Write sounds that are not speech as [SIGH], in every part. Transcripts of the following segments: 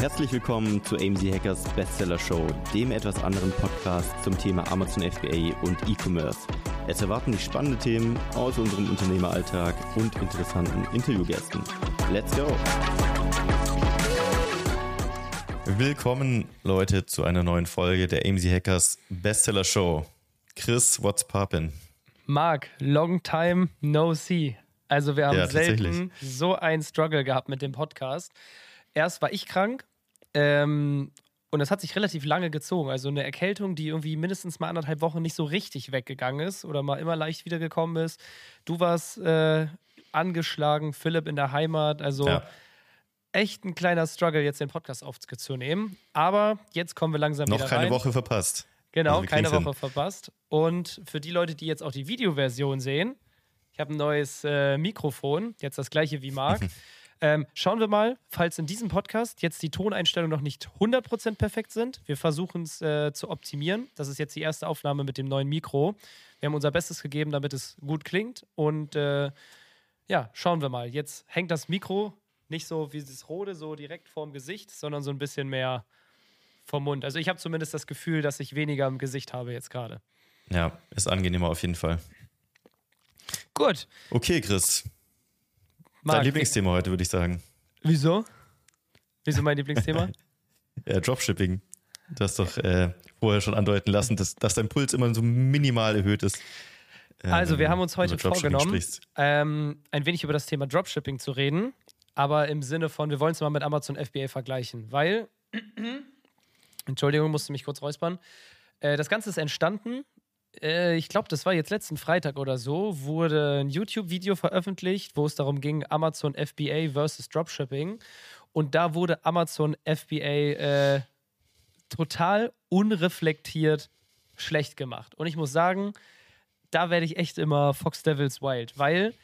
Herzlich willkommen zu AMZ Hackers Bestseller Show, dem etwas anderen Podcast zum Thema Amazon FBA und E-Commerce. Es erwarten dich spannende Themen aus unserem Unternehmeralltag und interessanten Interviewgästen. Let's go! Willkommen, Leute, zu einer neuen Folge der AMZ Hackers Bestseller Show. Chris, what's poppin'? Mark, long time no see. Also wir haben ja, selten so einen Struggle gehabt mit dem Podcast. Erst war ich krank ähm, und das hat sich relativ lange gezogen. Also eine Erkältung, die irgendwie mindestens mal anderthalb Wochen nicht so richtig weggegangen ist oder mal immer leicht wiedergekommen ist. Du warst äh, angeschlagen, Philipp in der Heimat. Also ja. echt ein kleiner Struggle, jetzt den Podcast aufzunehmen. Aber jetzt kommen wir langsam Noch wieder rein. Noch keine Woche verpasst. Genau, also keine Woche hin. verpasst. Und für die Leute, die jetzt auch die Videoversion sehen, ich habe ein neues äh, Mikrofon, jetzt das gleiche wie Marc. [LAUGHS] ähm, schauen wir mal, falls in diesem Podcast jetzt die Toneinstellungen noch nicht 100% perfekt sind. Wir versuchen es äh, zu optimieren. Das ist jetzt die erste Aufnahme mit dem neuen Mikro. Wir haben unser Bestes gegeben, damit es gut klingt. Und äh, ja, schauen wir mal. Jetzt hängt das Mikro nicht so wie das Rode so direkt vorm Gesicht, sondern so ein bisschen mehr vom Mund. Also ich habe zumindest das Gefühl, dass ich weniger im Gesicht habe jetzt gerade. Ja, ist angenehmer auf jeden Fall. Gut. Okay, Chris. Marc, Dein Lieblingsthema heute, würde ich sagen. Wieso? Wieso mein Lieblingsthema? [LAUGHS] ja, Dropshipping. Du hast doch äh, vorher schon andeuten lassen, dass, dass dein Puls immer so minimal erhöht ist. Äh, also, wir haben uns heute vorgenommen, ähm, ein wenig über das Thema Dropshipping zu reden, aber im Sinne von, wir wollen es mal mit Amazon FBA vergleichen, weil, [CLEARS THROAT] Entschuldigung, musste mich kurz räuspern. Äh, das Ganze ist entstanden äh, ich glaube, das war jetzt letzten Freitag oder so, wurde ein YouTube-Video veröffentlicht, wo es darum ging, Amazon FBA versus Dropshipping. Und da wurde Amazon FBA äh, total unreflektiert schlecht gemacht. Und ich muss sagen, da werde ich echt immer Fox Devils Wild, weil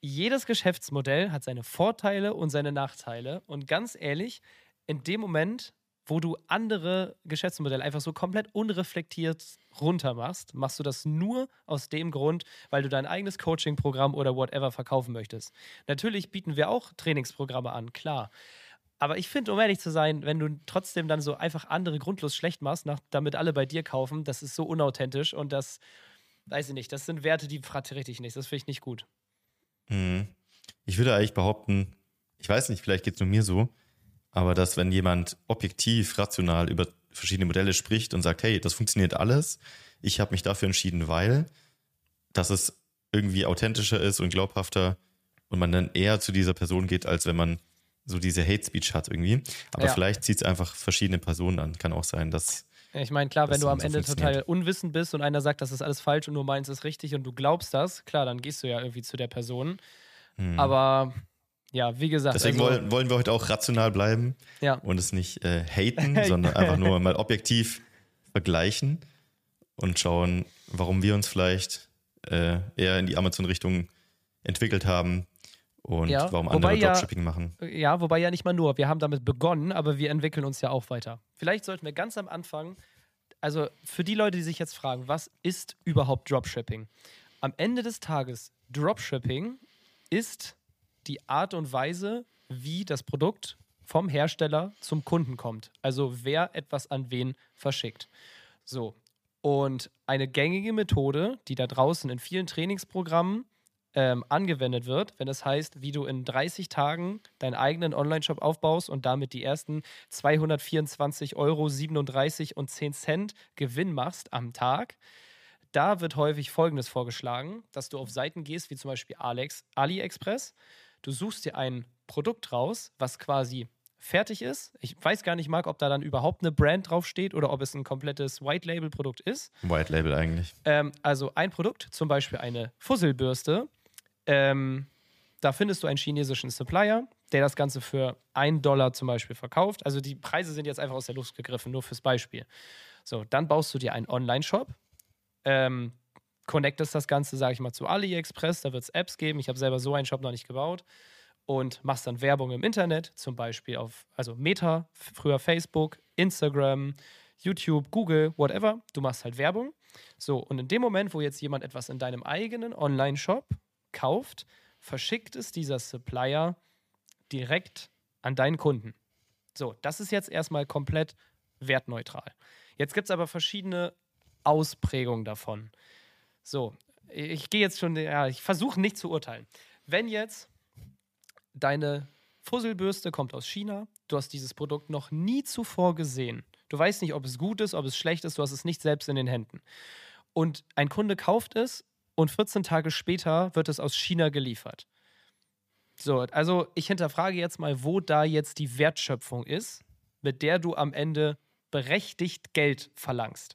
jedes Geschäftsmodell hat seine Vorteile und seine Nachteile. Und ganz ehrlich, in dem Moment, wo du andere Geschäftsmodelle einfach so komplett unreflektiert runter machst, du das nur aus dem Grund, weil du dein eigenes Coaching-Programm oder whatever verkaufen möchtest. Natürlich bieten wir auch Trainingsprogramme an, klar. Aber ich finde, um ehrlich zu sein, wenn du trotzdem dann so einfach andere grundlos schlecht machst, nach, damit alle bei dir kaufen, das ist so unauthentisch und das, weiß ich nicht, das sind Werte, die vertrete ich nicht. Das finde ich nicht gut. Hm. Ich würde eigentlich behaupten, ich weiß nicht, vielleicht geht es nur mir so, aber dass wenn jemand objektiv, rational über verschiedene Modelle spricht und sagt, hey, das funktioniert alles, ich habe mich dafür entschieden, weil, dass es irgendwie authentischer ist und glaubhafter und man dann eher zu dieser Person geht, als wenn man so diese Hate Speech hat irgendwie. Aber ja. vielleicht zieht es einfach verschiedene Personen an. Kann auch sein, dass. Ich meine, klar, wenn du am so Ende total unwissend bist und einer sagt, das ist alles falsch und du meinst es richtig und du glaubst das, klar, dann gehst du ja irgendwie zu der Person. Hm. Aber ja, wie gesagt. Deswegen also, wollen, wollen wir heute auch rational bleiben ja. und es nicht äh, [LAUGHS] haten, sondern einfach nur mal objektiv vergleichen und schauen, warum wir uns vielleicht äh, eher in die Amazon-Richtung entwickelt haben und ja, warum andere ja, Dropshipping machen. Ja, wobei ja nicht mal nur. Wir haben damit begonnen, aber wir entwickeln uns ja auch weiter. Vielleicht sollten wir ganz am Anfang, also für die Leute, die sich jetzt fragen, was ist überhaupt Dropshipping? Am Ende des Tages, Dropshipping ist die Art und Weise, wie das Produkt vom Hersteller zum Kunden kommt. Also wer etwas an wen verschickt. So. Und eine gängige Methode, die da draußen in vielen Trainingsprogrammen ähm, angewendet wird, wenn es heißt, wie du in 30 Tagen deinen eigenen Online-Shop aufbaust und damit die ersten 224,37 Euro und 10 Cent Gewinn machst am Tag. Da wird häufig Folgendes vorgeschlagen, dass du auf Seiten gehst, wie zum Beispiel Alex, AliExpress, Du suchst dir ein Produkt raus, was quasi fertig ist. Ich weiß gar nicht, Marc, ob da dann überhaupt eine Brand draufsteht oder ob es ein komplettes White-Label-Produkt ist. White Label eigentlich. Ähm, also ein Produkt, zum Beispiel eine Fusselbürste. Ähm, da findest du einen chinesischen Supplier, der das Ganze für einen Dollar zum Beispiel verkauft. Also die Preise sind jetzt einfach aus der Luft gegriffen, nur fürs Beispiel. So, dann baust du dir einen Online-Shop. Ähm, connectest das Ganze, sage ich mal, zu AliExpress, da wird es Apps geben. Ich habe selber so einen Shop noch nicht gebaut. Und machst dann Werbung im Internet, zum Beispiel auf, also Meta, früher Facebook, Instagram, YouTube, Google, whatever. Du machst halt Werbung. So, und in dem Moment, wo jetzt jemand etwas in deinem eigenen Online-Shop kauft, verschickt es dieser Supplier direkt an deinen Kunden. So, das ist jetzt erstmal komplett wertneutral. Jetzt gibt es aber verschiedene Ausprägungen davon. So, ich gehe jetzt schon, ja, ich versuche nicht zu urteilen. Wenn jetzt deine Fusselbürste kommt aus China, du hast dieses Produkt noch nie zuvor gesehen, du weißt nicht, ob es gut ist, ob es schlecht ist, du hast es nicht selbst in den Händen. Und ein Kunde kauft es und 14 Tage später wird es aus China geliefert. So, also ich hinterfrage jetzt mal, wo da jetzt die Wertschöpfung ist, mit der du am Ende berechtigt Geld verlangst.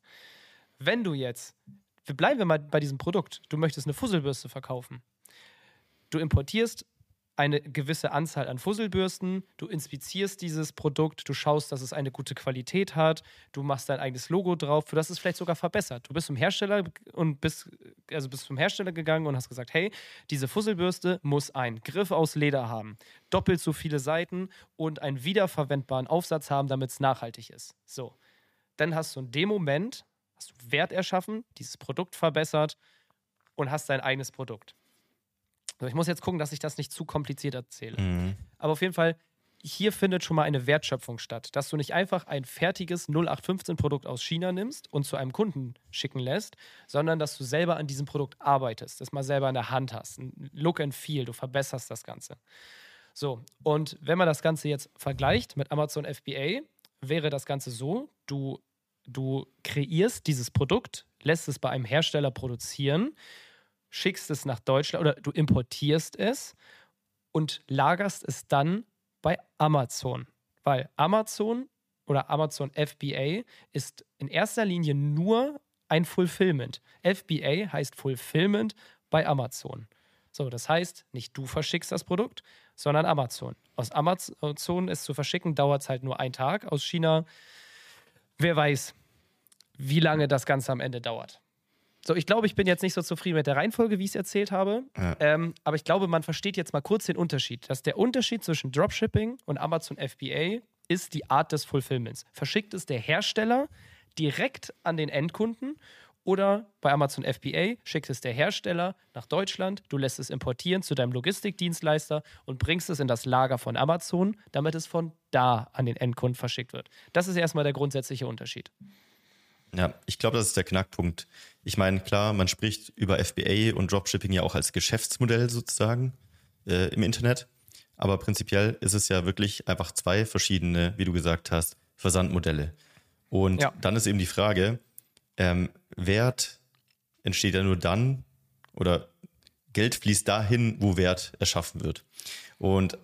Wenn du jetzt, wir bleiben mal bei diesem Produkt, du möchtest eine Fusselbürste verkaufen. Du importierst eine gewisse Anzahl an Fusselbürsten, du inspizierst dieses Produkt, du schaust, dass es eine gute Qualität hat, du machst dein eigenes Logo drauf, du hast es vielleicht sogar verbessert. Du bist zum Hersteller und bist, also bist zum Hersteller gegangen und hast gesagt, hey, diese Fusselbürste muss einen Griff aus Leder haben, doppelt so viele Seiten und einen wiederverwendbaren Aufsatz haben, damit es nachhaltig ist. So. Dann hast du in dem Moment hast du Wert erschaffen, dieses Produkt verbessert und hast dein eigenes Produkt. Ich muss jetzt gucken, dass ich das nicht zu kompliziert erzähle. Mhm. Aber auf jeden Fall, hier findet schon mal eine Wertschöpfung statt, dass du nicht einfach ein fertiges 0815-Produkt aus China nimmst und zu einem Kunden schicken lässt, sondern dass du selber an diesem Produkt arbeitest, das mal selber in der Hand hast, ein Look and Feel, du verbesserst das Ganze. So, und wenn man das Ganze jetzt vergleicht mit Amazon FBA, wäre das Ganze so, du, du kreierst dieses Produkt, lässt es bei einem Hersteller produzieren schickst es nach Deutschland oder du importierst es und lagerst es dann bei Amazon. Weil Amazon oder Amazon FBA ist in erster Linie nur ein Fulfillment. FBA heißt Fulfillment bei Amazon. So, das heißt, nicht du verschickst das Produkt, sondern Amazon. Aus Amazon es zu verschicken, dauert es halt nur einen Tag. Aus China, wer weiß, wie lange das Ganze am Ende dauert. So, ich glaube, ich bin jetzt nicht so zufrieden mit der Reihenfolge, wie ich es erzählt habe. Ja. Ähm, aber ich glaube, man versteht jetzt mal kurz den Unterschied. Dass der Unterschied zwischen Dropshipping und Amazon FBA ist die Art des Fulfillments. Verschickt es der Hersteller direkt an den Endkunden oder bei Amazon FBA schickt es der Hersteller nach Deutschland, du lässt es importieren zu deinem Logistikdienstleister und bringst es in das Lager von Amazon, damit es von da an den Endkunden verschickt wird. Das ist erstmal der grundsätzliche Unterschied. Ja, ich glaube, das ist der Knackpunkt. Ich meine, klar, man spricht über FBA und Dropshipping ja auch als Geschäftsmodell sozusagen äh, im Internet. Aber prinzipiell ist es ja wirklich einfach zwei verschiedene, wie du gesagt hast, Versandmodelle. Und ja. dann ist eben die Frage, ähm, Wert entsteht ja nur dann oder Geld fließt dahin, wo Wert erschaffen wird. Und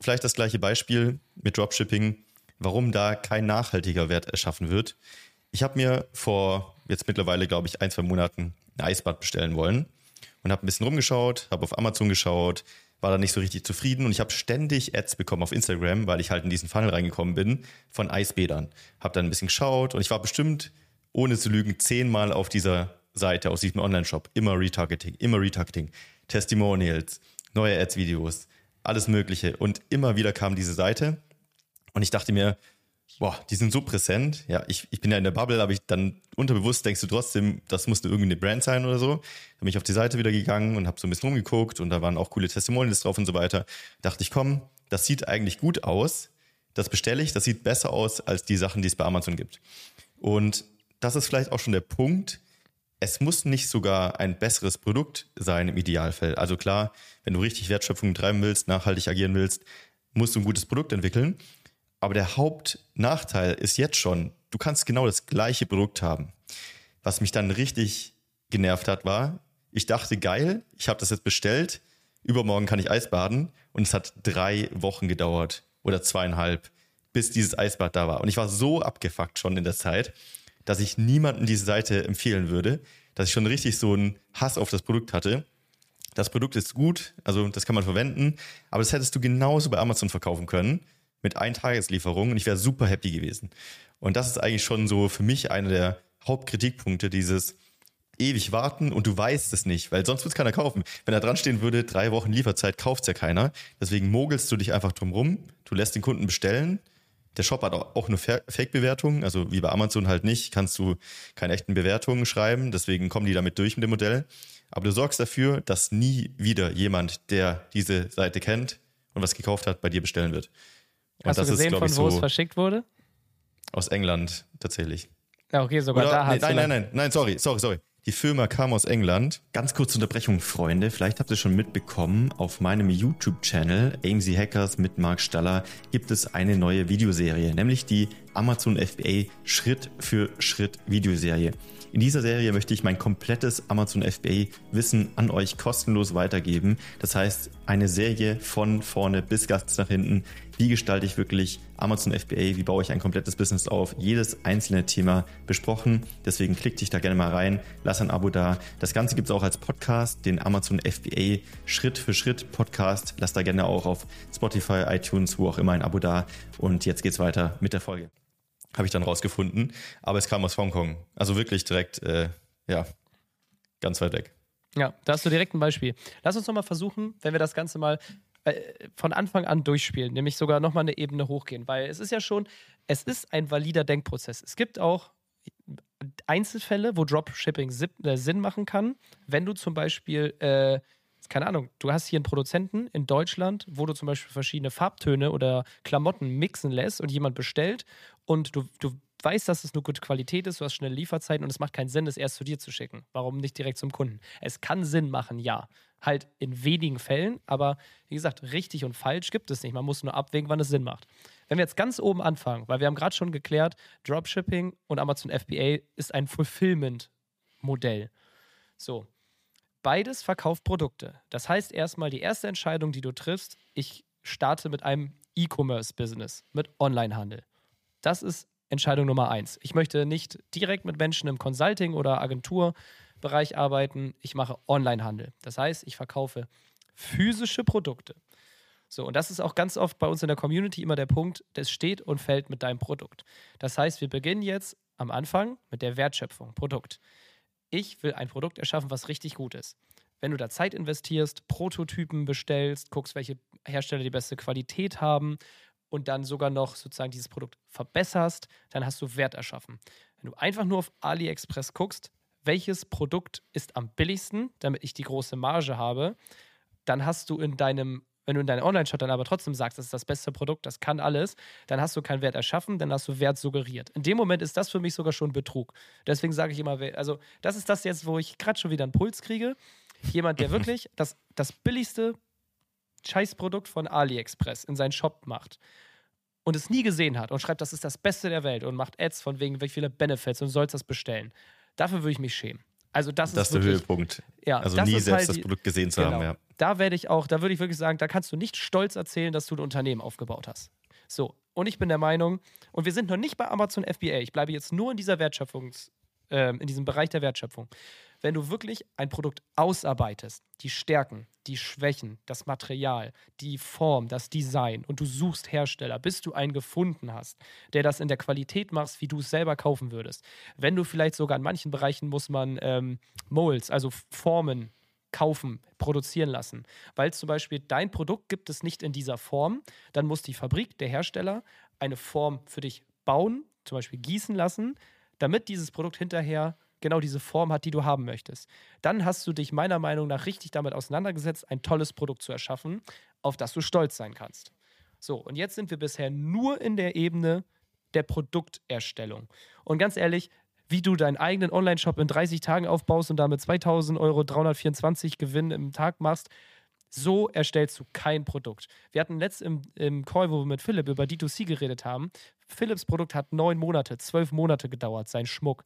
vielleicht das gleiche Beispiel mit Dropshipping, warum da kein nachhaltiger Wert erschaffen wird, ich habe mir vor jetzt mittlerweile, glaube ich, ein, zwei Monaten ein Eisbad bestellen wollen und habe ein bisschen rumgeschaut, habe auf Amazon geschaut, war da nicht so richtig zufrieden und ich habe ständig Ads bekommen auf Instagram, weil ich halt in diesen Funnel reingekommen bin von Eisbädern. Habe dann ein bisschen geschaut und ich war bestimmt, ohne zu lügen, zehnmal auf dieser Seite aus diesem Online-Shop. Immer Retargeting, immer Retargeting, Testimonials, neue Ads-Videos, alles Mögliche. Und immer wieder kam diese Seite und ich dachte mir, boah, die sind so präsent. Ja, ich, ich bin ja in der Bubble, aber ich dann unterbewusst denkst du trotzdem, das muss eine Brand sein oder so. Dann bin ich auf die Seite wieder gegangen und habe so ein bisschen rumgeguckt und da waren auch coole Testimonials drauf und so weiter. Dachte ich, komm, das sieht eigentlich gut aus. Das bestelle ich, das sieht besser aus als die Sachen, die es bei Amazon gibt. Und das ist vielleicht auch schon der Punkt. Es muss nicht sogar ein besseres Produkt sein im Idealfall. Also klar, wenn du richtig Wertschöpfung treiben willst, nachhaltig agieren willst, musst du ein gutes Produkt entwickeln. Aber der Hauptnachteil ist jetzt schon, du kannst genau das gleiche Produkt haben. Was mich dann richtig genervt hat, war, ich dachte, geil, ich habe das jetzt bestellt, übermorgen kann ich Eisbaden und es hat drei Wochen gedauert oder zweieinhalb, bis dieses Eisbad da war. Und ich war so abgefuckt schon in der Zeit, dass ich niemandem diese Seite empfehlen würde, dass ich schon richtig so einen Hass auf das Produkt hatte. Das Produkt ist gut, also das kann man verwenden, aber das hättest du genauso bei Amazon verkaufen können mit Eintageslieferungen und ich wäre super happy gewesen. Und das ist eigentlich schon so für mich einer der Hauptkritikpunkte dieses ewig warten und du weißt es nicht, weil sonst wird es keiner kaufen. Wenn da dran stehen würde, drei Wochen Lieferzeit, kauft es ja keiner. Deswegen mogelst du dich einfach drum rum, du lässt den Kunden bestellen. Der Shop hat auch nur Fake-Bewertungen, also wie bei Amazon halt nicht, kannst du keine echten Bewertungen schreiben, deswegen kommen die damit durch mit dem Modell. Aber du sorgst dafür, dass nie wieder jemand, der diese Seite kennt und was gekauft hat, bei dir bestellen wird. Hast du gesehen, ist, von wo so es verschickt wurde? Aus England tatsächlich. Ja, okay, sogar Oder, da nee, Nein, nein, nein, nein, sorry, sorry, sorry. Die Firma kam aus England. Ganz kurze Unterbrechung, Freunde. Vielleicht habt ihr schon mitbekommen, auf meinem YouTube-Channel AMC Hackers mit Mark Staller gibt es eine neue Videoserie, nämlich die Amazon FBA Schritt für Schritt Videoserie. In dieser Serie möchte ich mein komplettes Amazon FBA Wissen an euch kostenlos weitergeben. Das heißt, eine Serie von vorne bis ganz nach hinten. Wie gestalte ich wirklich Amazon FBA? Wie baue ich ein komplettes Business auf? Jedes einzelne Thema besprochen. Deswegen klick dich da gerne mal rein. Lass ein Abo da. Das Ganze gibt es auch als Podcast, den Amazon FBA Schritt für Schritt Podcast. Lass da gerne auch auf Spotify, iTunes, wo auch immer ein Abo da. Und jetzt geht's weiter mit der Folge habe ich dann rausgefunden. Aber es kam aus Hongkong. Also wirklich direkt, äh, ja, ganz weit weg. Ja, da hast du direkt ein Beispiel. Lass uns nochmal versuchen, wenn wir das Ganze mal äh, von Anfang an durchspielen, nämlich sogar nochmal eine Ebene hochgehen, weil es ist ja schon, es ist ein valider Denkprozess. Es gibt auch Einzelfälle, wo Dropshipping äh, Sinn machen kann, wenn du zum Beispiel äh, keine Ahnung, du hast hier einen Produzenten in Deutschland, wo du zum Beispiel verschiedene Farbtöne oder Klamotten mixen lässt und jemand bestellt und du, du weißt, dass es nur gute Qualität ist, du hast schnelle Lieferzeiten und es macht keinen Sinn, es erst zu dir zu schicken. Warum nicht direkt zum Kunden? Es kann Sinn machen, ja. Halt in wenigen Fällen, aber wie gesagt, richtig und falsch gibt es nicht. Man muss nur abwägen, wann es Sinn macht. Wenn wir jetzt ganz oben anfangen, weil wir haben gerade schon geklärt, Dropshipping und Amazon FBA ist ein Fulfillment-Modell. So, Beides verkauft Produkte. Das heißt erstmal die erste Entscheidung, die du triffst, ich starte mit einem E-Commerce-Business, mit Onlinehandel. Das ist Entscheidung Nummer eins. Ich möchte nicht direkt mit Menschen im Consulting- oder Agenturbereich arbeiten. Ich mache Onlinehandel. Das heißt, ich verkaufe physische Produkte. So, und das ist auch ganz oft bei uns in der Community immer der Punkt, das steht und fällt mit deinem Produkt. Das heißt, wir beginnen jetzt am Anfang mit der Wertschöpfung, Produkt ich will ein Produkt erschaffen, was richtig gut ist. Wenn du da Zeit investierst, Prototypen bestellst, guckst, welche Hersteller die beste Qualität haben und dann sogar noch sozusagen dieses Produkt verbesserst, dann hast du Wert erschaffen. Wenn du einfach nur auf AliExpress guckst, welches Produkt ist am billigsten, damit ich die große Marge habe, dann hast du in deinem wenn du in deinem Online-Shop dann aber trotzdem sagst, das ist das beste Produkt, das kann alles, dann hast du keinen Wert erschaffen, dann hast du Wert suggeriert. In dem Moment ist das für mich sogar schon Betrug. Deswegen sage ich immer, also das ist das jetzt, wo ich gerade schon wieder einen Puls kriege. Jemand, der [LAUGHS] wirklich das, das billigste Scheißprodukt von AliExpress in seinen Shop macht und es nie gesehen hat und schreibt, das ist das Beste der Welt und macht Ads von wegen, wie viele Benefits und sollst das bestellen. Dafür würde ich mich schämen. Also das, das ist, wirklich, der Höhepunkt. Ja, also nie selbst halt das Produkt gesehen zu genau. haben. Ja. Da werde ich auch, da würde ich wirklich sagen, da kannst du nicht stolz erzählen, dass du ein Unternehmen aufgebaut hast. So, und ich bin der Meinung, und wir sind noch nicht bei Amazon FBA, ich bleibe jetzt nur in dieser Wertschöpfungs, äh, in diesem Bereich der Wertschöpfung wenn du wirklich ein Produkt ausarbeitest, die Stärken, die Schwächen, das Material, die Form, das Design und du suchst Hersteller, bis du einen gefunden hast, der das in der Qualität macht, wie du es selber kaufen würdest. Wenn du vielleicht sogar in manchen Bereichen muss man ähm, Molds, also Formen kaufen, produzieren lassen. Weil zum Beispiel dein Produkt gibt es nicht in dieser Form, dann muss die Fabrik, der Hersteller, eine Form für dich bauen, zum Beispiel gießen lassen, damit dieses Produkt hinterher genau diese Form hat, die du haben möchtest. Dann hast du dich meiner Meinung nach richtig damit auseinandergesetzt, ein tolles Produkt zu erschaffen, auf das du stolz sein kannst. So, und jetzt sind wir bisher nur in der Ebene der Produkterstellung. Und ganz ehrlich, wie du deinen eigenen Online-Shop in 30 Tagen aufbaust und damit 2000 Euro 324 Gewinn im Tag machst, so erstellst du kein Produkt. Wir hatten letzt im, im Call, wo wir mit Philipp über D2C geredet haben. Philips Produkt hat neun Monate, zwölf Monate gedauert, sein Schmuck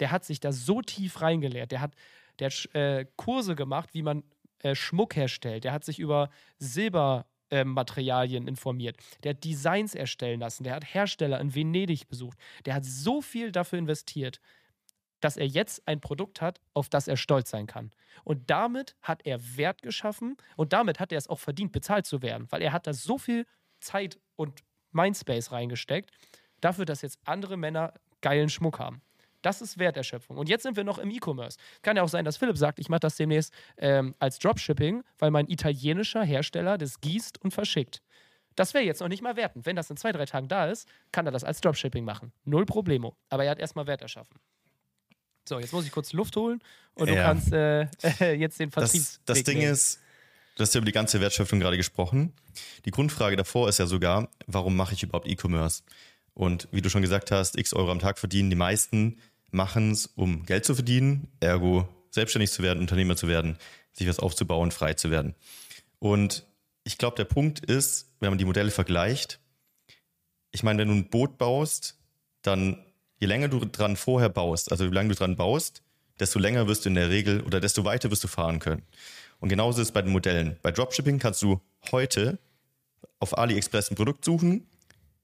der hat sich da so tief reingelehrt. Der hat, der hat äh, Kurse gemacht, wie man äh, Schmuck herstellt. Der hat sich über Silbermaterialien äh, informiert. Der hat Designs erstellen lassen. Der hat Hersteller in Venedig besucht. Der hat so viel dafür investiert, dass er jetzt ein Produkt hat, auf das er stolz sein kann. Und damit hat er Wert geschaffen und damit hat er es auch verdient, bezahlt zu werden, weil er hat da so viel Zeit und Mindspace reingesteckt, dafür, dass jetzt andere Männer geilen Schmuck haben. Das ist Werterschöpfung. Und jetzt sind wir noch im E-Commerce. Kann ja auch sein, dass Philipp sagt, ich mache das demnächst ähm, als Dropshipping, weil mein italienischer Hersteller das gießt und verschickt. Das wäre jetzt noch nicht mal wertend. Wenn das in zwei, drei Tagen da ist, kann er das als Dropshipping machen. Null Problemo. Aber er hat erstmal Wert erschaffen. So, jetzt muss ich kurz Luft holen und ja. du kannst äh, [LAUGHS] jetzt den Vertriebs. Das, das Ding nehmen. ist, Du hast ja über die ganze Wertschöpfung gerade gesprochen. Die Grundfrage davor ist ja sogar, warum mache ich überhaupt E-Commerce? Und wie du schon gesagt hast, x Euro am Tag verdienen. Die meisten machen es, um Geld zu verdienen, ergo selbstständig zu werden, Unternehmer zu werden, sich was aufzubauen, frei zu werden. Und ich glaube, der Punkt ist, wenn man die Modelle vergleicht, ich meine, wenn du ein Boot baust, dann je länger du dran vorher baust, also je länger du dran baust, desto länger wirst du in der Regel oder desto weiter wirst du fahren können. Und genauso ist es bei den Modellen. Bei Dropshipping kannst du heute auf AliExpress ein Produkt suchen,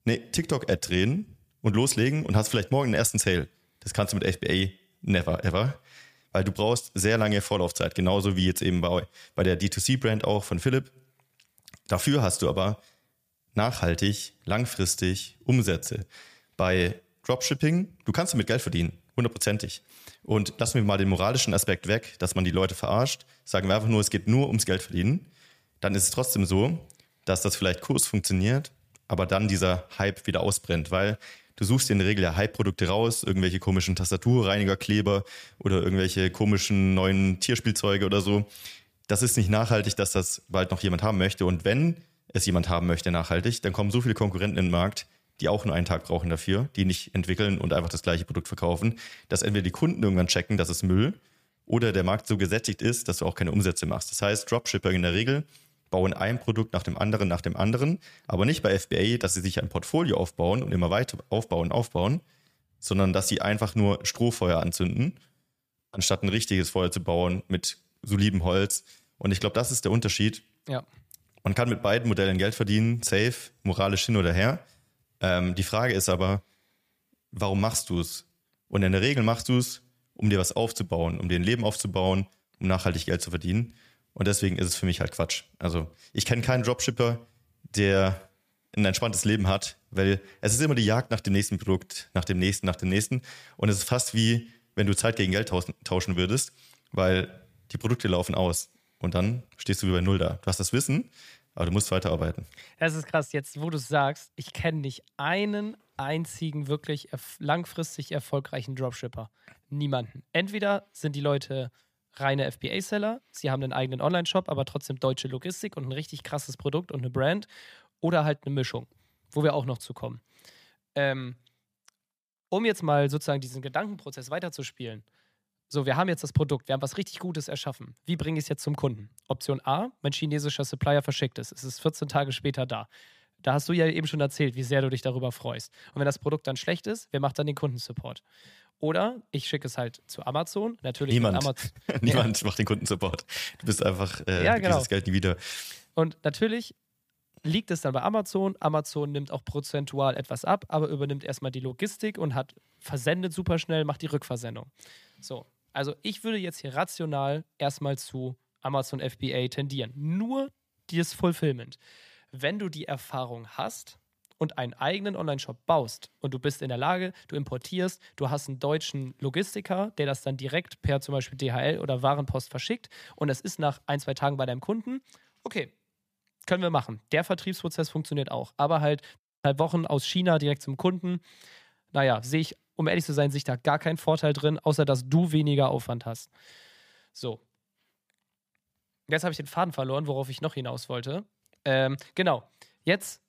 eine TikTok-Ad drehen und loslegen und hast vielleicht morgen den ersten Sale. Das kannst du mit FBA never, ever. Weil du brauchst sehr lange Vorlaufzeit, genauso wie jetzt eben bei, bei der D2C-Brand auch von Philipp. Dafür hast du aber nachhaltig, langfristig Umsätze. Bei Dropshipping, du kannst damit Geld verdienen, hundertprozentig. Und lassen wir mal den moralischen Aspekt weg, dass man die Leute verarscht. Sagen wir einfach nur, es geht nur ums Geld verdienen. Dann ist es trotzdem so, dass das vielleicht Kurs funktioniert, aber dann dieser Hype wieder ausbrennt, weil du suchst dir in der Regel ja Hype-Produkte raus, irgendwelche komischen Tastaturreinigerkleber oder irgendwelche komischen neuen Tierspielzeuge oder so. Das ist nicht nachhaltig, dass das bald noch jemand haben möchte. Und wenn es jemand haben möchte nachhaltig, dann kommen so viele Konkurrenten in den Markt, die auch nur einen Tag brauchen dafür, die nicht entwickeln und einfach das gleiche Produkt verkaufen, dass entweder die Kunden irgendwann checken, das ist Müll, oder der Markt so gesättigt ist, dass du auch keine Umsätze machst. Das heißt, Dropshipper in der Regel bauen ein Produkt nach dem anderen, nach dem anderen, aber nicht bei FBA, dass sie sich ein Portfolio aufbauen und immer weiter aufbauen, aufbauen, sondern dass sie einfach nur Strohfeuer anzünden, anstatt ein richtiges Feuer zu bauen mit solidem Holz. Und ich glaube, das ist der Unterschied. Ja. Man kann mit beiden Modellen Geld verdienen, safe, moralisch hin oder her. Ähm, die Frage ist aber, warum machst du es? Und in der Regel machst du es, um dir was aufzubauen, um dir ein Leben aufzubauen, um nachhaltig Geld zu verdienen. Und deswegen ist es für mich halt Quatsch. Also ich kenne keinen Dropshipper, der ein entspanntes Leben hat, weil es ist immer die Jagd nach dem nächsten Produkt, nach dem nächsten, nach dem nächsten. Und es ist fast wie, wenn du Zeit gegen Geld tauschen würdest, weil die Produkte laufen aus. Und dann stehst du wie bei Null da. Du hast das Wissen, aber du musst weiterarbeiten. Das ist krass. Jetzt, wo du es sagst, ich kenne nicht einen einzigen wirklich erf langfristig erfolgreichen Dropshipper. Niemanden. Entweder sind die Leute reine FBA-Seller, sie haben einen eigenen Online-Shop, aber trotzdem deutsche Logistik und ein richtig krasses Produkt und eine Brand. Oder halt eine Mischung, wo wir auch noch zu kommen. Ähm, um jetzt mal sozusagen diesen Gedankenprozess weiterzuspielen. So, wir haben jetzt das Produkt, wir haben was richtig Gutes erschaffen. Wie bringe ich es jetzt zum Kunden? Option A, mein chinesischer Supplier verschickt es. Es ist 14 Tage später da. Da hast du ja eben schon erzählt, wie sehr du dich darüber freust. Und wenn das Produkt dann schlecht ist, wer macht dann den Kundensupport? Oder ich schicke es halt zu Amazon. Natürlich Niemand. Amazon. [LAUGHS] Niemand ja. macht den Kundensupport. Du bist einfach, äh, ja, genau. dieses Geld nie wieder. Und natürlich liegt es dann bei Amazon. Amazon nimmt auch prozentual etwas ab, aber übernimmt erstmal die Logistik und hat versendet super schnell, macht die Rückversendung. So, also ich würde jetzt hier rational erstmal zu Amazon FBA tendieren. Nur dieses Fulfillment. Wenn du die Erfahrung hast und einen eigenen Online-Shop baust und du bist in der Lage, du importierst, du hast einen deutschen Logistiker, der das dann direkt per zum Beispiel DHL oder Warenpost verschickt und es ist nach ein, zwei Tagen bei deinem Kunden, okay, können wir machen. Der Vertriebsprozess funktioniert auch. Aber halt halb Wochen aus China direkt zum Kunden, naja, sehe ich um ehrlich zu sein, sich da gar keinen Vorteil drin, außer dass du weniger Aufwand hast. So. Jetzt habe ich den Faden verloren, worauf ich noch hinaus wollte. Ähm, genau. Jetzt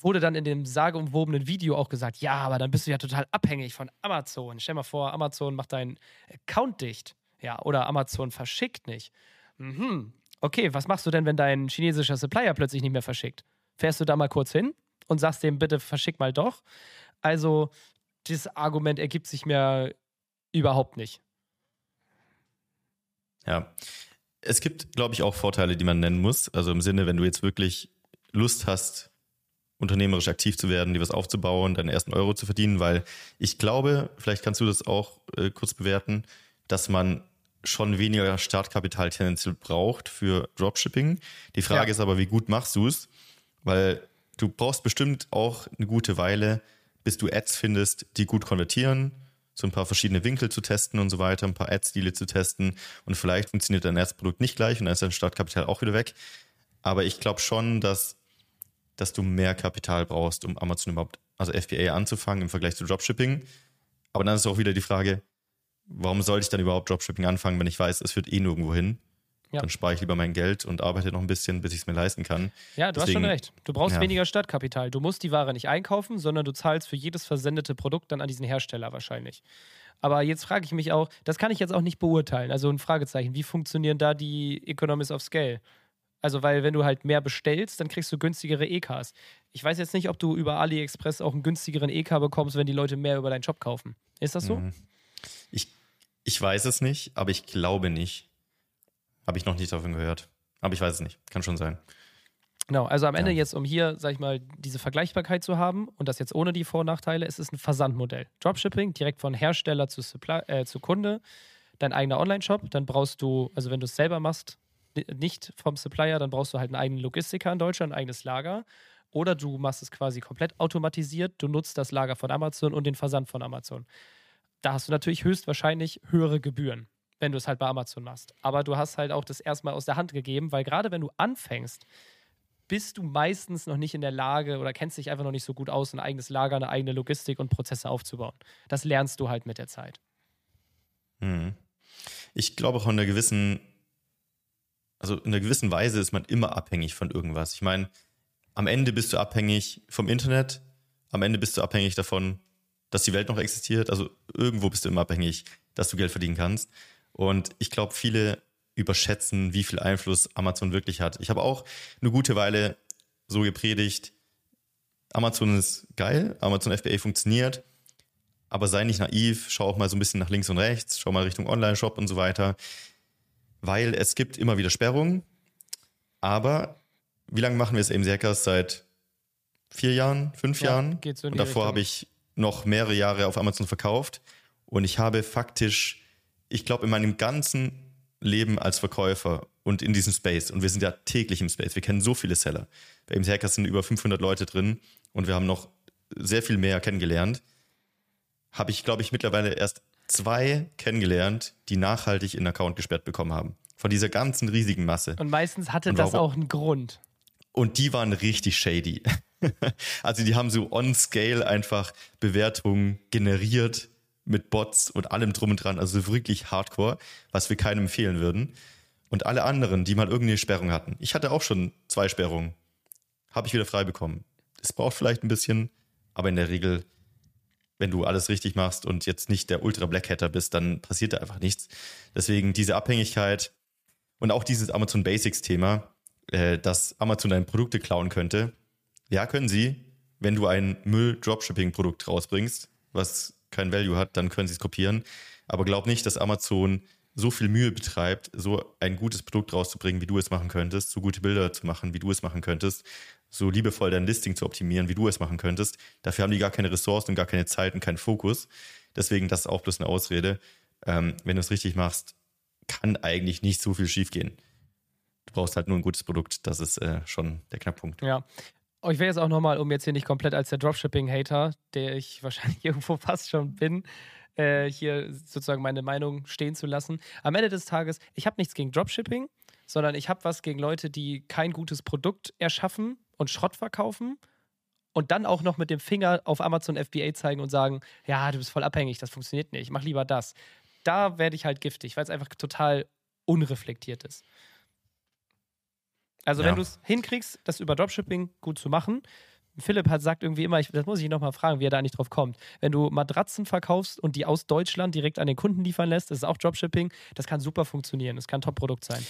wurde dann in dem sageumwobenen Video auch gesagt, ja, aber dann bist du ja total abhängig von Amazon. Stell mal vor, Amazon macht deinen Account dicht. Ja, oder Amazon verschickt nicht. Mhm. Okay, was machst du denn, wenn dein chinesischer Supplier plötzlich nicht mehr verschickt? Fährst du da mal kurz hin und sagst dem, bitte verschick mal doch? Also, dieses Argument ergibt sich mir überhaupt nicht. Ja. Es gibt, glaube ich, auch Vorteile, die man nennen muss. Also im Sinne, wenn du jetzt wirklich Lust hast, unternehmerisch aktiv zu werden, dir was aufzubauen, deinen ersten Euro zu verdienen, weil ich glaube, vielleicht kannst du das auch äh, kurz bewerten, dass man schon weniger Startkapital tendenziell braucht für Dropshipping. Die Frage ja. ist aber, wie gut machst du es? Weil du brauchst bestimmt auch eine gute Weile, bis du Ads findest, die gut konvertieren, so ein paar verschiedene Winkel zu testen und so weiter, ein paar Ad-Stile zu testen und vielleicht funktioniert dein Erstsprodukt nicht gleich und dann ist dein Startkapital auch wieder weg. Aber ich glaube schon, dass, dass du mehr Kapital brauchst, um Amazon überhaupt, also FBA anzufangen im Vergleich zu Dropshipping. Aber dann ist auch wieder die Frage, warum sollte ich dann überhaupt Dropshipping anfangen, wenn ich weiß, es führt eh nirgendwo hin? Ja. Dann spare ich lieber mein Geld und arbeite noch ein bisschen, bis ich es mir leisten kann. Ja, du Deswegen, hast schon recht. Du brauchst ja. weniger Stadtkapital. Du musst die Ware nicht einkaufen, sondern du zahlst für jedes versendete Produkt dann an diesen Hersteller wahrscheinlich. Aber jetzt frage ich mich auch, das kann ich jetzt auch nicht beurteilen. Also ein Fragezeichen, wie funktionieren da die Economies of Scale? Also, weil wenn du halt mehr bestellst, dann kriegst du günstigere EKs. Ich weiß jetzt nicht, ob du über AliExpress auch einen günstigeren EK bekommst, wenn die Leute mehr über deinen Shop kaufen. Ist das so? Mhm. Ich, ich weiß es nicht, aber ich glaube nicht. Habe ich noch nicht davon gehört. Aber ich weiß es nicht. Kann schon sein. Genau, also am Ende ja. jetzt, um hier, sag ich mal, diese Vergleichbarkeit zu haben und das jetzt ohne die Vor- und Nachteile, es ist ein Versandmodell. Dropshipping, direkt von Hersteller zu, Supply, äh, zu Kunde, dein eigener Online-Shop, dann brauchst du, also wenn du es selber machst, nicht vom Supplier, dann brauchst du halt einen eigenen Logistiker in Deutschland, ein eigenes Lager. Oder du machst es quasi komplett automatisiert, du nutzt das Lager von Amazon und den Versand von Amazon. Da hast du natürlich höchstwahrscheinlich höhere Gebühren, wenn du es halt bei Amazon machst. Aber du hast halt auch das erstmal aus der Hand gegeben, weil gerade wenn du anfängst, bist du meistens noch nicht in der Lage oder kennst dich einfach noch nicht so gut aus, ein eigenes Lager, eine eigene Logistik und Prozesse aufzubauen. Das lernst du halt mit der Zeit. Hm. Ich glaube auch in einer gewissen, also in einer gewissen Weise ist man immer abhängig von irgendwas. Ich meine, am Ende bist du abhängig vom Internet, am Ende bist du abhängig davon, dass die Welt noch existiert. Also irgendwo bist du immer abhängig, dass du Geld verdienen kannst. Und ich glaube, viele überschätzen, wie viel Einfluss Amazon wirklich hat. Ich habe auch eine gute Weile so gepredigt, Amazon ist geil, Amazon FBA funktioniert, aber sei nicht naiv, schau auch mal so ein bisschen nach links und rechts, schau mal Richtung Online-Shop und so weiter, weil es gibt immer wieder Sperrungen, aber wie lange machen wir es eben Serkers? Seit vier Jahren, fünf ja, Jahren? Geht so und davor habe ich noch mehrere Jahre auf Amazon verkauft und ich habe faktisch, ich glaube, in meinem ganzen leben als Verkäufer und in diesem Space. Und wir sind ja täglich im Space. Wir kennen so viele Seller. Bei Ames Hackers sind über 500 Leute drin und wir haben noch sehr viel mehr kennengelernt. Habe ich, glaube ich, mittlerweile erst zwei kennengelernt, die nachhaltig in Account gesperrt bekommen haben. Von dieser ganzen riesigen Masse. Und meistens hatte und das auch einen Grund. Und die waren richtig shady. [LAUGHS] also die haben so on scale einfach Bewertungen generiert mit Bots und allem drum und dran, also wirklich hardcore, was wir keinem empfehlen würden. Und alle anderen, die mal irgendeine Sperrung hatten. Ich hatte auch schon zwei Sperrungen. Habe ich wieder frei bekommen. Es braucht vielleicht ein bisschen, aber in der Regel, wenn du alles richtig machst und jetzt nicht der Ultra Black Hatter bist, dann passiert da einfach nichts. Deswegen diese Abhängigkeit und auch dieses Amazon Basics Thema, äh, dass Amazon deine Produkte klauen könnte. Ja, können sie, wenn du ein Müll-Dropshipping-Produkt rausbringst, was kein Value hat, dann können sie es kopieren. Aber glaub nicht, dass Amazon so viel Mühe betreibt, so ein gutes Produkt rauszubringen, wie du es machen könntest, so gute Bilder zu machen, wie du es machen könntest, so liebevoll dein Listing zu optimieren, wie du es machen könntest. Dafür haben die gar keine Ressourcen und gar keine Zeit und keinen Fokus. Deswegen, das ist auch bloß eine Ausrede. Ähm, wenn du es richtig machst, kann eigentlich nicht so viel schiefgehen. Du brauchst halt nur ein gutes Produkt. Das ist äh, schon der Knackpunkt. Ja, Oh, ich will jetzt auch nochmal, um jetzt hier nicht komplett als der Dropshipping-Hater, der ich [LAUGHS] wahrscheinlich irgendwo fast schon bin, äh, hier sozusagen meine Meinung stehen zu lassen. Am Ende des Tages, ich habe nichts gegen Dropshipping, sondern ich habe was gegen Leute, die kein gutes Produkt erschaffen und Schrott verkaufen und dann auch noch mit dem Finger auf Amazon FBA zeigen und sagen, ja, du bist voll abhängig, das funktioniert nicht, mach lieber das. Da werde ich halt giftig, weil es einfach total unreflektiert ist. Also, ja. wenn du es hinkriegst, das über Dropshipping gut zu machen, Philipp hat sagt irgendwie immer, ich, das muss ich nochmal fragen, wie er da nicht drauf kommt. Wenn du Matratzen verkaufst und die aus Deutschland direkt an den Kunden liefern lässt, das ist auch Dropshipping, das kann super funktionieren. Das kann ein Top-Produkt sein.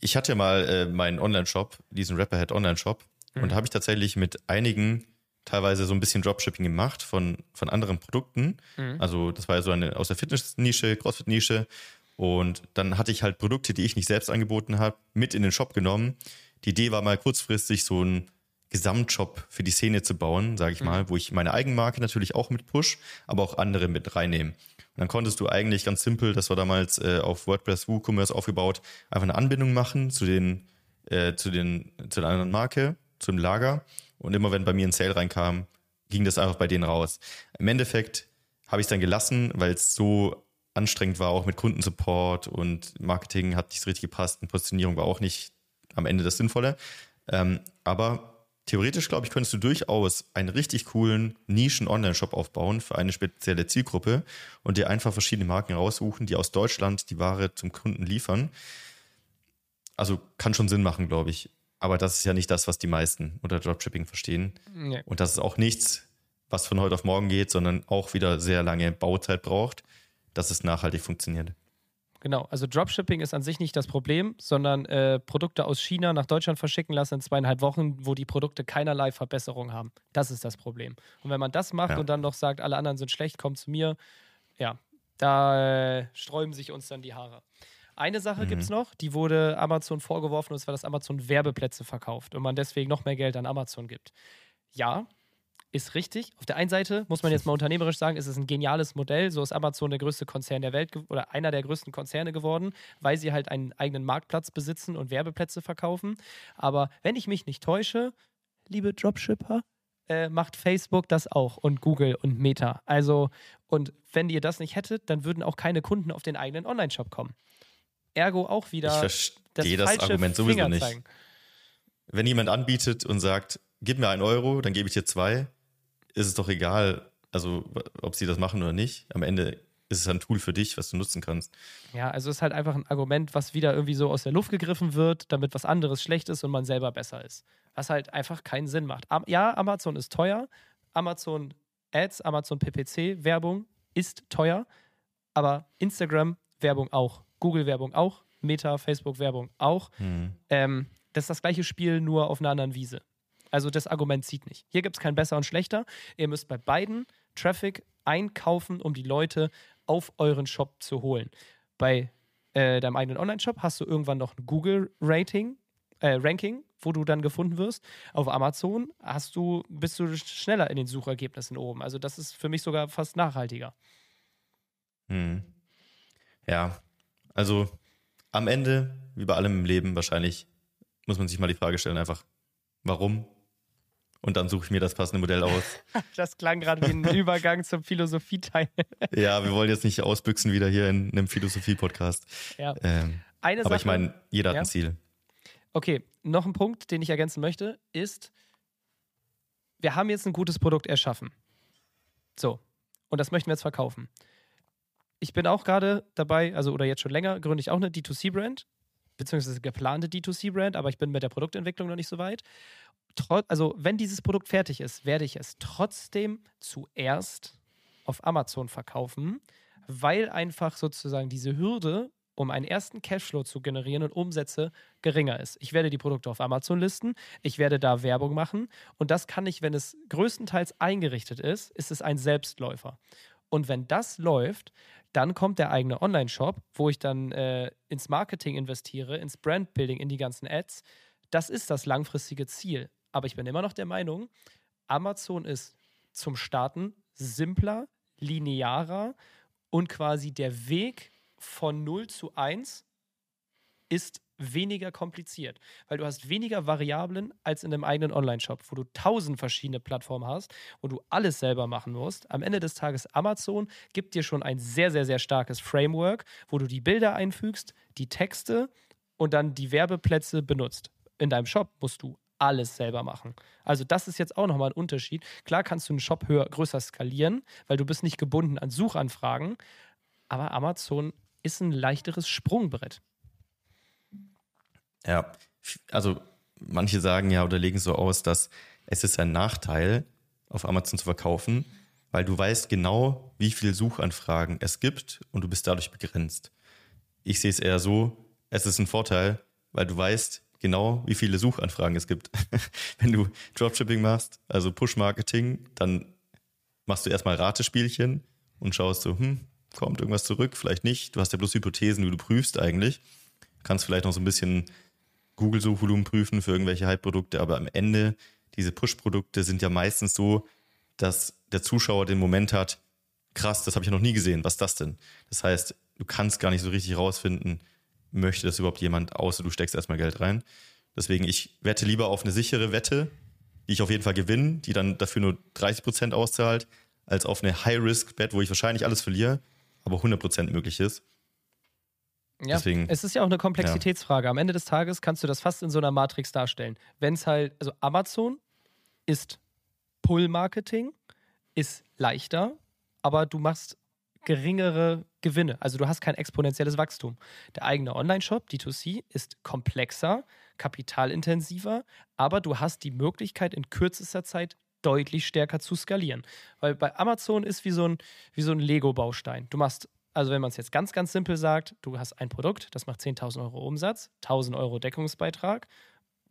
Ich hatte mal äh, meinen Online-Shop, diesen Rapperhead Online-Shop, mhm. und da habe ich tatsächlich mit einigen teilweise so ein bisschen Dropshipping gemacht von, von anderen Produkten. Mhm. Also das war ja so eine aus der Fitness-Nische, Crossfit-Nische und dann hatte ich halt Produkte, die ich nicht selbst angeboten habe, mit in den Shop genommen. Die Idee war mal kurzfristig so ein Gesamtshop für die Szene zu bauen, sage ich mhm. mal, wo ich meine Eigenmarke natürlich auch mit push, aber auch andere mit reinnehme. Dann konntest du eigentlich ganz simpel, das war damals äh, auf WordPress WooCommerce aufgebaut, einfach eine Anbindung machen zu den, äh, zu den, zu der anderen Marke, zum Lager. Und immer wenn bei mir ein Sale reinkam, ging das einfach bei denen raus. Im Endeffekt habe ich es dann gelassen, weil es so anstrengend war, auch mit Kundensupport und Marketing hat nicht so richtig gepasst und Positionierung war auch nicht am Ende das Sinnvolle. Ähm, aber theoretisch, glaube ich, könntest du durchaus einen richtig coolen Nischen-Online-Shop aufbauen für eine spezielle Zielgruppe und dir einfach verschiedene Marken raussuchen, die aus Deutschland die Ware zum Kunden liefern. also kann schon Sinn machen, glaube ich. Aber das ist ja nicht das, was die meisten unter Dropshipping verstehen. Nee. Und das ist auch nichts, was von heute auf morgen geht, sondern auch wieder sehr lange Bauzeit braucht, dass es nachhaltig funktioniert. Genau, also Dropshipping ist an sich nicht das Problem, sondern äh, Produkte aus China nach Deutschland verschicken lassen in zweieinhalb Wochen, wo die Produkte keinerlei Verbesserung haben. Das ist das Problem. Und wenn man das macht ja. und dann noch sagt, alle anderen sind schlecht, kommt zu mir, ja, da äh, sträuben sich uns dann die Haare. Eine Sache mhm. gibt es noch, die wurde Amazon vorgeworfen, und zwar, dass Amazon Werbeplätze verkauft und man deswegen noch mehr Geld an Amazon gibt. Ja, ist richtig. Auf der einen Seite muss man jetzt mal unternehmerisch sagen, ist es ein geniales Modell. So ist Amazon der größte Konzern der Welt oder einer der größten Konzerne geworden, weil sie halt einen eigenen Marktplatz besitzen und Werbeplätze verkaufen. Aber wenn ich mich nicht täusche, liebe Dropshipper, äh, macht Facebook das auch und Google und Meta. Also, und wenn ihr das nicht hättet, dann würden auch keine Kunden auf den eigenen Online-Shop kommen. Ergo auch wieder. Ich verstehe das, das Argument sowieso nicht. Wenn jemand anbietet und sagt, gib mir einen Euro, dann gebe ich dir zwei, ist es doch egal, also ob sie das machen oder nicht. Am Ende ist es ein Tool für dich, was du nutzen kannst. Ja, also es ist halt einfach ein Argument, was wieder irgendwie so aus der Luft gegriffen wird, damit was anderes schlecht ist und man selber besser ist. Was halt einfach keinen Sinn macht. Ja, Amazon ist teuer. Amazon Ads, Amazon PPC Werbung ist teuer, aber Instagram Werbung auch, Google Werbung auch, Meta, Facebook Werbung auch. Hm. Ähm, das ist das gleiche Spiel, nur auf einer anderen Wiese. Also das Argument zieht nicht. Hier gibt es kein besser und schlechter. Ihr müsst bei beiden Traffic einkaufen, um die Leute auf euren Shop zu holen. Bei äh, deinem eigenen Online-Shop hast du irgendwann noch ein Google-Rating, äh, Ranking, wo du dann gefunden wirst. Auf Amazon hast du, bist du schneller in den Suchergebnissen oben. Also das ist für mich sogar fast nachhaltiger. Hm. Ja, also am Ende, wie bei allem im Leben wahrscheinlich, muss man sich mal die Frage stellen, einfach, warum und dann suche ich mir das passende Modell aus. [LAUGHS] das klang gerade wie ein [LAUGHS] Übergang zum Philosophieteil. ja, wir wollen jetzt nicht ausbüchsen wieder hier in einem Philosophie-Podcast. Ja. Ähm, Eine aber Sache, ich meine, jeder ja. hat ein Ziel. Okay, noch ein Punkt, den ich ergänzen möchte, ist, wir haben jetzt ein gutes Produkt erschaffen. So. Und das möchten wir jetzt verkaufen. Ich bin auch gerade dabei, also oder jetzt schon länger, gründe ich auch eine D2C-Brand, beziehungsweise geplante D2C-Brand, aber ich bin mit der Produktentwicklung noch nicht so weit also wenn dieses Produkt fertig ist, werde ich es trotzdem zuerst auf Amazon verkaufen, weil einfach sozusagen diese Hürde, um einen ersten Cashflow zu generieren und Umsätze geringer ist. Ich werde die Produkte auf Amazon listen, ich werde da Werbung machen und das kann ich, wenn es größtenteils eingerichtet ist, ist es ein Selbstläufer. Und wenn das läuft, dann kommt der eigene Online-Shop, wo ich dann äh, ins Marketing investiere, ins Brandbuilding, in die ganzen Ads. Das ist das langfristige Ziel. Aber ich bin immer noch der Meinung, Amazon ist zum Starten simpler, linearer und quasi der Weg von 0 zu 1 ist weniger kompliziert, weil du hast weniger Variablen als in einem eigenen Online-Shop, wo du tausend verschiedene Plattformen hast, wo du alles selber machen musst. Am Ende des Tages Amazon gibt dir schon ein sehr, sehr, sehr starkes Framework, wo du die Bilder einfügst, die Texte und dann die Werbeplätze benutzt. In deinem Shop musst du alles selber machen. Also das ist jetzt auch nochmal ein Unterschied. Klar kannst du einen Shop höher, größer skalieren, weil du bist nicht gebunden an Suchanfragen, aber Amazon ist ein leichteres Sprungbrett. Ja, also manche sagen ja oder legen so aus, dass es ist ein Nachteil, auf Amazon zu verkaufen, weil du weißt genau, wie viele Suchanfragen es gibt und du bist dadurch begrenzt. Ich sehe es eher so, es ist ein Vorteil, weil du weißt, genau, wie viele Suchanfragen es gibt. [LAUGHS] Wenn du Dropshipping machst, also Push-Marketing, dann machst du erstmal Ratespielchen und schaust so, hm, kommt irgendwas zurück, vielleicht nicht. Du hast ja bloß Hypothesen, wie du prüfst eigentlich. Kannst vielleicht noch so ein bisschen Google-Suchvolumen prüfen für irgendwelche Hype-Produkte, aber am Ende, diese Push-Produkte sind ja meistens so, dass der Zuschauer den Moment hat, krass, das habe ich noch nie gesehen, was ist das denn? Das heißt, du kannst gar nicht so richtig rausfinden, möchte das überhaupt jemand, außer du steckst erstmal Geld rein. Deswegen, ich wette lieber auf eine sichere Wette, die ich auf jeden Fall gewinne, die dann dafür nur 30 Prozent auszahlt, als auf eine High-Risk-Bet, wo ich wahrscheinlich alles verliere, aber 100 Prozent möglich ist. Ja, Deswegen, es ist ja auch eine Komplexitätsfrage. Ja. Am Ende des Tages kannst du das fast in so einer Matrix darstellen. Wenn es halt, also Amazon ist Pull-Marketing, ist leichter, aber du machst geringere Gewinne. Also du hast kein exponentielles Wachstum. Der eigene Online-Shop, D2C, ist komplexer, kapitalintensiver, aber du hast die Möglichkeit, in kürzester Zeit deutlich stärker zu skalieren. Weil bei Amazon ist wie so ein, wie so ein Lego-Baustein. Du machst, also wenn man es jetzt ganz, ganz simpel sagt, du hast ein Produkt, das macht 10.000 Euro Umsatz, 1.000 Euro Deckungsbeitrag,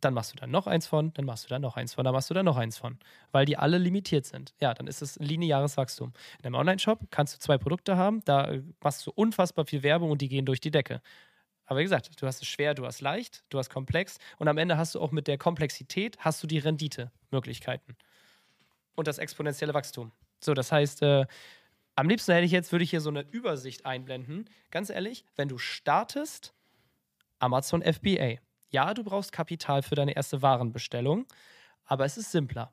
dann machst du dann noch eins von, dann machst du dann noch eins von, dann machst du dann noch eins von, weil die alle limitiert sind. Ja, dann ist es lineares Wachstum. In einem Online-Shop kannst du zwei Produkte haben, da machst du unfassbar viel Werbung und die gehen durch die Decke. Aber wie gesagt, du hast es schwer, du hast leicht, du hast komplex und am Ende hast du auch mit der Komplexität hast du die Rendite-Möglichkeiten und das exponentielle Wachstum. So, das heißt, äh, am liebsten hätte ich jetzt, würde ich hier so eine Übersicht einblenden. Ganz ehrlich, wenn du startest, Amazon FBA. Ja, du brauchst Kapital für deine erste Warenbestellung, aber es ist simpler.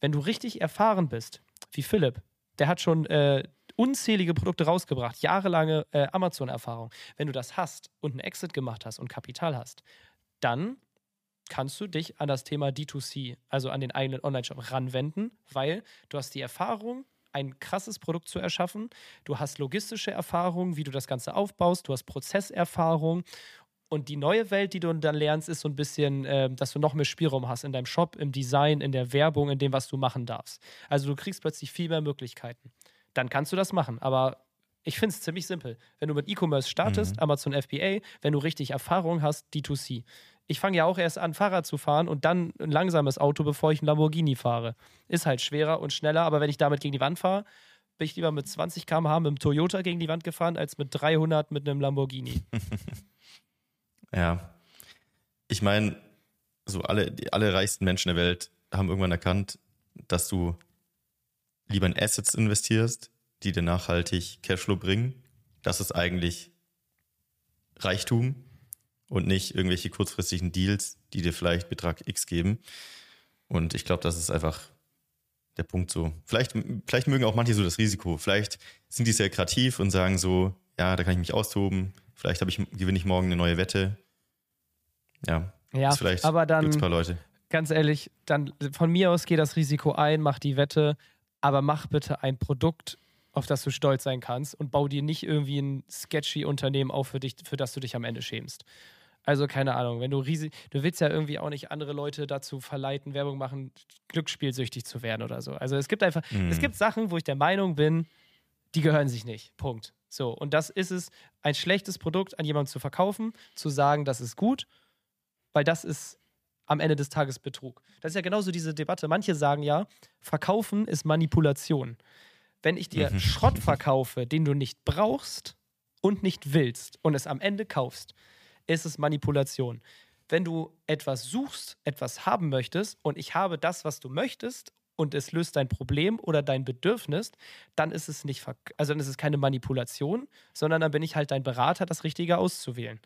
Wenn du richtig erfahren bist, wie Philipp, der hat schon äh, unzählige Produkte rausgebracht, jahrelange äh, Amazon-Erfahrung. Wenn du das hast und einen Exit gemacht hast und Kapital hast, dann kannst du dich an das Thema D2C, also an den eigenen Online-Shop, ranwenden, weil du hast die Erfahrung, ein krasses Produkt zu erschaffen. Du hast logistische Erfahrung, wie du das Ganze aufbaust. Du hast Prozesserfahrung. Und die neue Welt, die du dann lernst, ist so ein bisschen, äh, dass du noch mehr Spielraum hast in deinem Shop, im Design, in der Werbung, in dem, was du machen darfst. Also du kriegst plötzlich viel mehr Möglichkeiten. Dann kannst du das machen. Aber ich finde es ziemlich simpel. Wenn du mit E-Commerce startest, mhm. Amazon FBA, wenn du richtig Erfahrung hast, D2C ich fange ja auch erst an, Fahrrad zu fahren und dann ein langsames Auto, bevor ich ein Lamborghini fahre. Ist halt schwerer und schneller, aber wenn ich damit gegen die Wand fahre, bin ich lieber mit 20 km/h mit dem Toyota gegen die Wand gefahren, als mit 300 mit einem Lamborghini. [LAUGHS] ja. Ich meine, so alle, alle reichsten Menschen der Welt haben irgendwann erkannt, dass du lieber in Assets investierst, die dir nachhaltig Cashflow bringen. Das ist eigentlich Reichtum und nicht irgendwelche kurzfristigen Deals, die dir vielleicht Betrag X geben. Und ich glaube, das ist einfach der Punkt so. Vielleicht, vielleicht mögen auch manche so das Risiko. Vielleicht sind die sehr kreativ und sagen so, ja, da kann ich mich austoben. Vielleicht ich, gewinne ich morgen eine neue Wette. Ja, ja vielleicht aber dann, gibt's ein paar Leute. Ganz ehrlich, dann von mir aus geht das Risiko ein, mach die Wette, aber mach bitte ein Produkt, auf das du stolz sein kannst und bau dir nicht irgendwie ein sketchy Unternehmen auf, für, dich, für das du dich am Ende schämst. Also keine Ahnung, wenn du riesig, du willst ja irgendwie auch nicht andere Leute dazu verleiten, Werbung machen, glücksspielsüchtig zu werden oder so. Also es gibt einfach, mhm. es gibt Sachen, wo ich der Meinung bin, die gehören sich nicht. Punkt. So, und das ist es, ein schlechtes Produkt an jemanden zu verkaufen, zu sagen, das ist gut, weil das ist am Ende des Tages Betrug. Das ist ja genauso diese Debatte. Manche sagen ja, verkaufen ist Manipulation. Wenn ich dir mhm. Schrott verkaufe, den du nicht brauchst und nicht willst und es am Ende kaufst, ist es Manipulation. Wenn du etwas suchst, etwas haben möchtest und ich habe das, was du möchtest und es löst dein Problem oder dein Bedürfnis, dann ist es nicht, also dann ist es keine Manipulation, sondern dann bin ich halt dein Berater, das Richtige auszuwählen.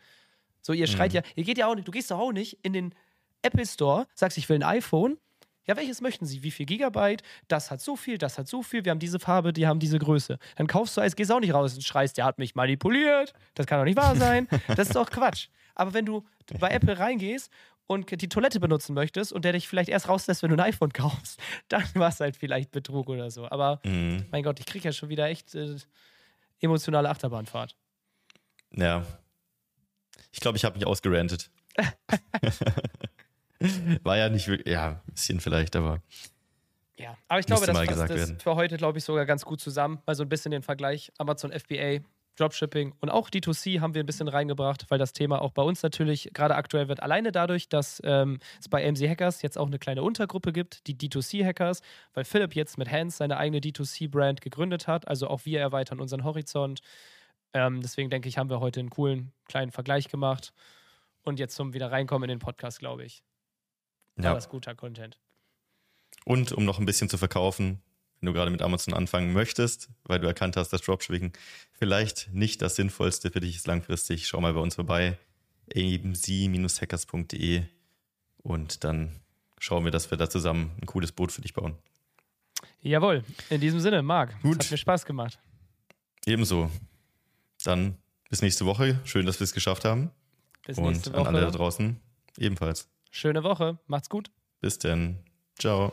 So, ihr schreit mhm. ja, ihr geht ja auch nicht, du gehst doch auch nicht in den Apple Store, sagst, ich will ein iPhone. Ja, welches möchten Sie? Wie viel Gigabyte? Das hat so viel, das hat so viel. Wir haben diese Farbe, die haben diese Größe. Dann kaufst du eins, gehst auch nicht raus und schreist, der hat mich manipuliert. Das kann doch nicht wahr sein. Das ist doch Quatsch. Aber wenn du bei Apple reingehst und die Toilette benutzen möchtest und der dich vielleicht erst rauslässt, wenn du ein iPhone [LAUGHS] kaufst, dann war es halt vielleicht Betrug oder so. Aber mhm. mein Gott, ich kriege ja schon wieder echt äh, emotionale Achterbahnfahrt. Ja. Ich glaube, ich habe mich ausgerantet. [LAUGHS] War ja nicht wirklich, ja, ein bisschen vielleicht, aber. Ja, aber ich glaube, das fasst das für heute, glaube ich, sogar ganz gut zusammen. Mal so ein bisschen den Vergleich Amazon FBA, Dropshipping und auch D2C haben wir ein bisschen reingebracht, weil das Thema auch bei uns natürlich gerade aktuell wird. Alleine dadurch, dass ähm, es bei AMC Hackers jetzt auch eine kleine Untergruppe gibt, die D2C Hackers, weil Philipp jetzt mit Hans seine eigene D2C-Brand gegründet hat. Also auch wir erweitern unseren Horizont. Ähm, deswegen denke ich, haben wir heute einen coolen kleinen Vergleich gemacht. Und jetzt zum wieder reinkommen in den Podcast, glaube ich. War ja. das guter Content. Und um noch ein bisschen zu verkaufen, wenn du gerade mit Amazon anfangen möchtest, weil du erkannt hast, dass Dropshipping vielleicht nicht das Sinnvollste für dich ist langfristig, schau mal bei uns vorbei, ebensie-hackers.de und dann schauen wir, dass wir da zusammen ein cooles Boot für dich bauen. Jawohl, in diesem Sinne, Marc, Gut. hat mir Spaß gemacht. Ebenso. Dann bis nächste Woche. Schön, dass wir es geschafft haben. Bis nächste Woche. Und an alle da draußen ebenfalls. Schöne Woche. Macht's gut. Bis denn. Ciao.